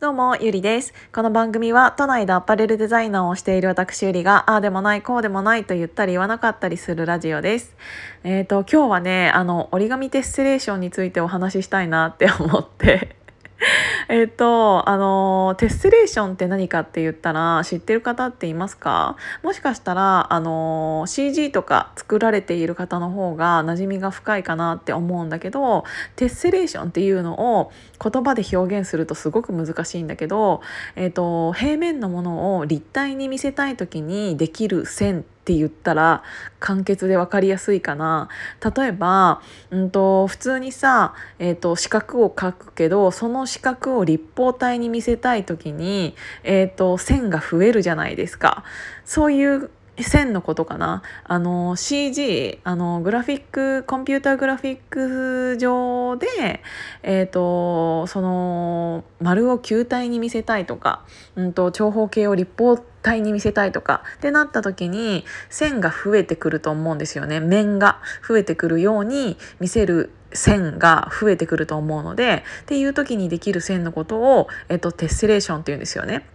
どうも、ゆりです。この番組は都内でアパレルデザイナーをしている私ゆりが、ああでもない、こうでもないと言ったり言わなかったりするラジオです。えっ、ー、と、今日はね、あの、折り紙テスセレーションについてお話ししたいなって思って えっと、あの、テッセレーションって何かって言ったら知ってる方っていますか？もしかしたら、あの、CG とか作られている方の方が馴染みが深いかなって思うんだけど、テッセレーションっていうのを言葉で表現するとすごく難しいんだけど、えっと、平面のものを立体に見せたい時にできる線ってって言ったら簡潔で分かりやすいかな例えば、うんと、普通にさ、えーと、四角を描くけどその四角を立方体に見せたい時に、えーと線が増えるじゃないですか。そういう線のことかなあの CG あのグラフィックコンピューターグラフィック上で、えーと、その丸を球体に見せたいとか、うんと、長方形を立方体に見せたいとか。ってなった時に線が増えてくると思うんですよね。面が増えてくるように見せる線が増えてくると思うので。っていう時にできる線のことを、えっと、テッセレーションっていうんですよね。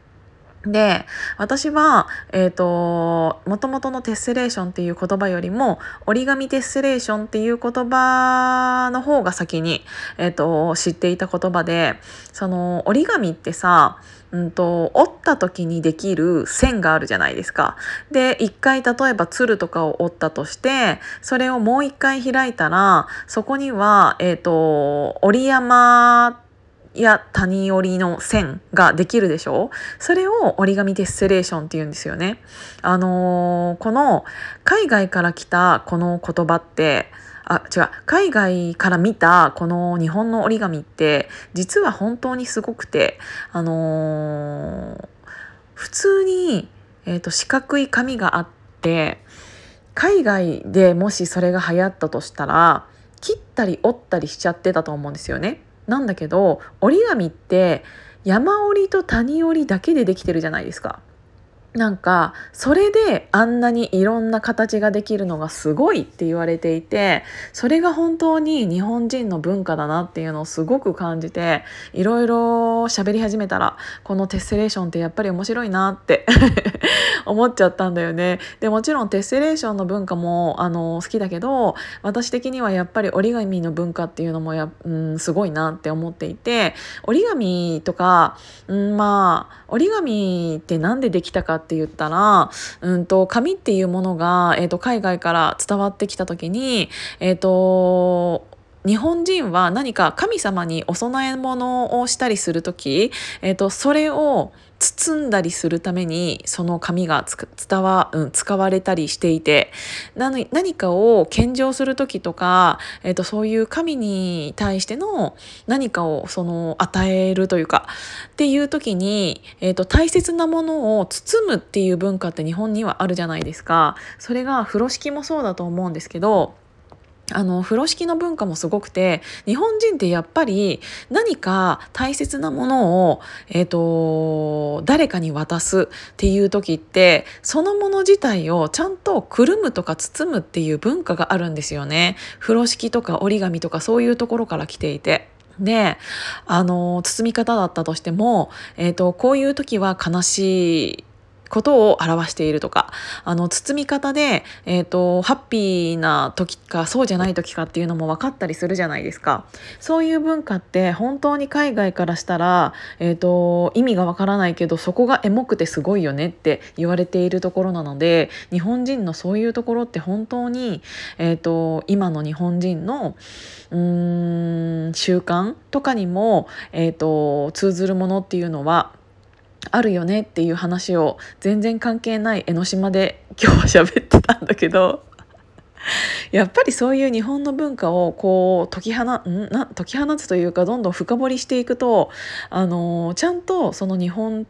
で私は、えーと、もとのテッセレーションっていう言葉よりも折り紙テッセレーションっていう言葉の方が先に、えーと、知っていた言葉でその折り紙ってさうんと、折った時にできる線があるじゃないですか。で一回例えば鶴とかを折ったとしてそれをもう一回開いたらそこには、えーと、折り山や谷折りの線ができるでしょ？それを折り紙テッセレーションって言うんですよね。あのー、この海外から来たこの言葉ってあ違う海外から見たこの日本の折り紙って実は本当にすごくてあのー、普通に、えーと四角い紙があって海外でもしそれが流行ったとしたら切ったり折ったりしちゃってたと思うんですよね。なんだけど折り紙って山折りと谷折りだけでできてるじゃないですか。なんかそれであんなにいろんな形ができるのがすごいって言われていてそれが本当に日本人の文化だなっていうのをすごく感じていろいろ喋り始めたらこのテッセレーションってやっぱり面白いなって 思っちゃったんだよね。でもちろんテッセレーションの文化もあの好きだけど私的にはやっぱり折り紙の文化っていうのもや、うん、すごいなって思っていて折り紙とか、うん、まあ折り紙って何でできたかってって言ったら、うんと、紙っていうものが、えーと、海外から伝わってきた時に、えっ、ー、と日本人は何か神様にお供え物をしたりする時、えーと、それを包んだりするためにその紙が伝わ、うん、使われたりしていて何かを献上する時とか、えーと、そういう神に対しての何かをその与えるというかっていう時に、えーと大切なものを包むっていう文化って日本にはあるじゃないですか。それが風呂敷もそうだと思うんですけどあの風呂敷の文化もすごくて日本人ってやっぱり何か大切なものを、えーと、誰かに渡すっていう時ってそのもの自体をちゃんとくるむとか包むっていう文化があるんですよね。風呂敷とか折り紙とかそういうところから来ていて。であの包み方だったとしても、えーとこういう時は悲しいことを表しているとかあの包み方で、えーと、ハッピーな時かそうじゃない時かっていうのも分かったりするじゃないですか。そういう文化って本当に海外からしたら、えーと、意味が分からないけどそこがエモくてすごいよねって言われているところなので日本人のそういうところって本当に、えーと、今の日本人のうーん習慣とかにも、えー、と通ずるものっていうのはあるよねっていう話を全然関係ない江ノ島で今日は喋ってたんだけど やっぱりそういう日本の文化をこう解き放ん？な解き放つというかどんどん深掘りしていくとあのちゃんとその日本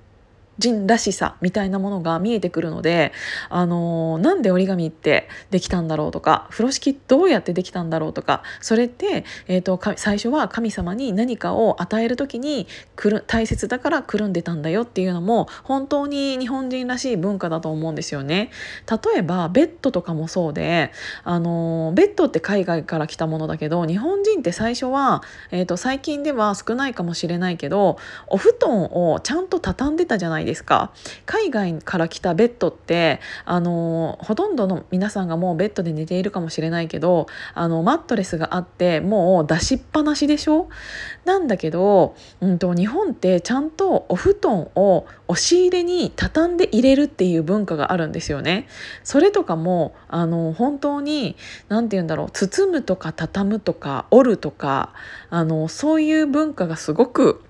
人らしさみたいなものが見えてくるので、あのー、なんで折り紙ってできたんだろうとか風呂敷どうやってできたんだろうとかそれって、えーと、最初は神様に何かを与える時にくる大切だからくるんでたんだよっていうのも本当に日本人らしい文化だと思うんですよね。例えばベッドとかもそうで、あのー、ベッドって海外から来たものだけど日本人って最初は、えーと最近では少ないかもしれないけどお布団をちゃんと畳んでたじゃないないですか？海外から来たベッドってあのほとんどの皆さんがもうベッドで寝ているかもしれないけどあのマットレスがあってもう出しっぱなしでしょ？なんだけど、うんと、日本ってちゃんとお布団を押し入れに畳んで入れるっていう文化があるんですよね。それとかもあの本当に何て言うんだろう包むとか畳むとか折るとかあのそういう文化がすごく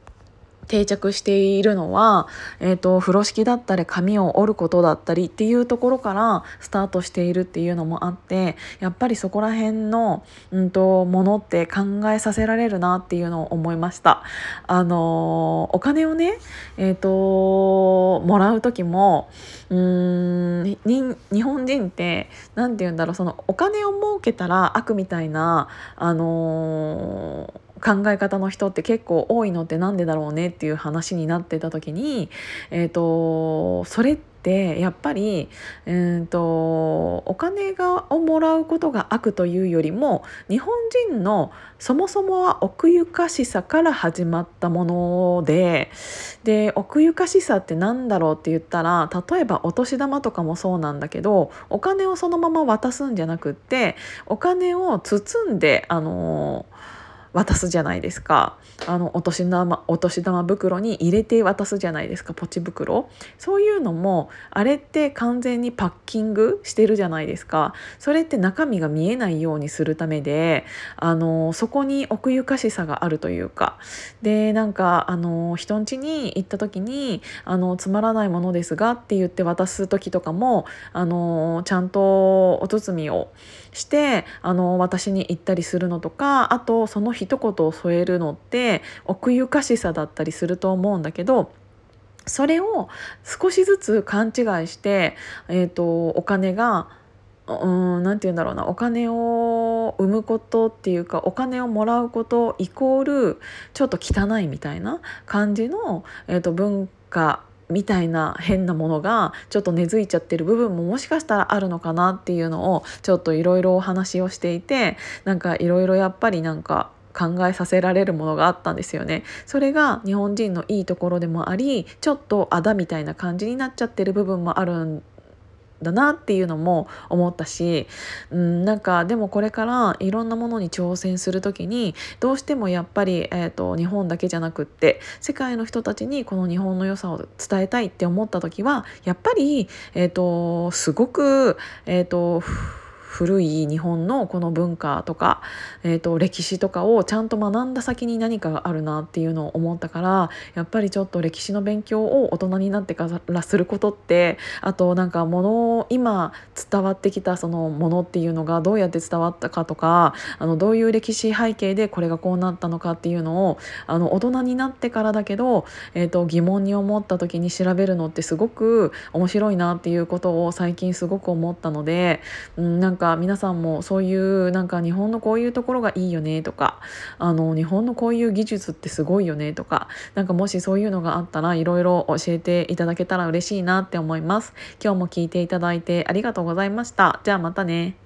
定着しているのは、えーと、風呂敷だったり髪を折ることだったりっていうところからスタートしているっていうのもあってやっぱりそこら辺の、うんと、ものって考えさせられるなっていうのを思いました。あのお金をね、えーと、もらう時もうーん日本人って何て言うんだろうそのお金を儲けたら悪みたいなあのー考え方の人って結構多いのって何でだろうねっていう話になってた時に、えーと、それってやっぱり、えーと、お金がをもらうことが悪というよりも日本人のそもそもは奥ゆかしさから始まったものでで奥ゆかしさって何だろうって言ったら例えばお年玉とかもそうなんだけどお金をそのまま渡すんじゃなくってお金を包んであのー渡すじゃないですか。あのお年玉お年玉袋に入れて渡すじゃないですかポチ袋。そういうのもあれって完全にパッキングしてるじゃないですか。それって中身が見えないようにするためであのそこに奥ゆかしさがあるというか。でなんかあの人ん家に行った時にあのつまらないものですがって言って渡す時とかもあのちゃんとお包みをしてあの私に行ったりするのとかあとその日一言を添えるのって奥ゆかしさだったりすると思うんだけどそれを少しずつ勘違いして、えーと、お金が何て言うんだろうなお金を生むことっていうかお金をもらうことイコールちょっと汚いみたいな感じの、えーと文化みたいな変なものがちょっと根付いちゃってる部分ももしかしたらあるのかなっていうのをちょっといろいろお話をしていてなんかいろいろやっぱりなんか考えさせられるものがあったんですよね。それが日本人のいいところでもありちょっとあだみたいな感じになっちゃってる部分もあるんだなっていうのも思ったし、うん、なんかでもこれからいろんなものに挑戦する時にどうしてもやっぱり、えーと、日本だけじゃなくって世界の人たちにこの日本の良さを伝えたいって思った時はやっぱり、えーと、すごく、えーと古い日本のこの文化とか、えーと、歴史とかをちゃんと学んだ先に何かがあるなっていうのを思ったからやっぱりちょっと歴史の勉強を大人になってからすることってあとなんかもの今伝わってきたそのものっていうのがどうやって伝わったかとかあのどういう歴史背景でこれがこうなったのかっていうのをあの大人になってからだけど、えーと疑問に思った時に調べるのってすごく面白いなっていうことを最近すごく思ったので、うん、なんかか皆さんもそういうなんか日本のこういうところがいいよねとかあの日本のこういう技術ってすごいよねとかなんかもしそういうのがあったらいろいろ教えていただけたら嬉しいなって思います。今日も聞いていただいてありがとうございました。じゃあまたね。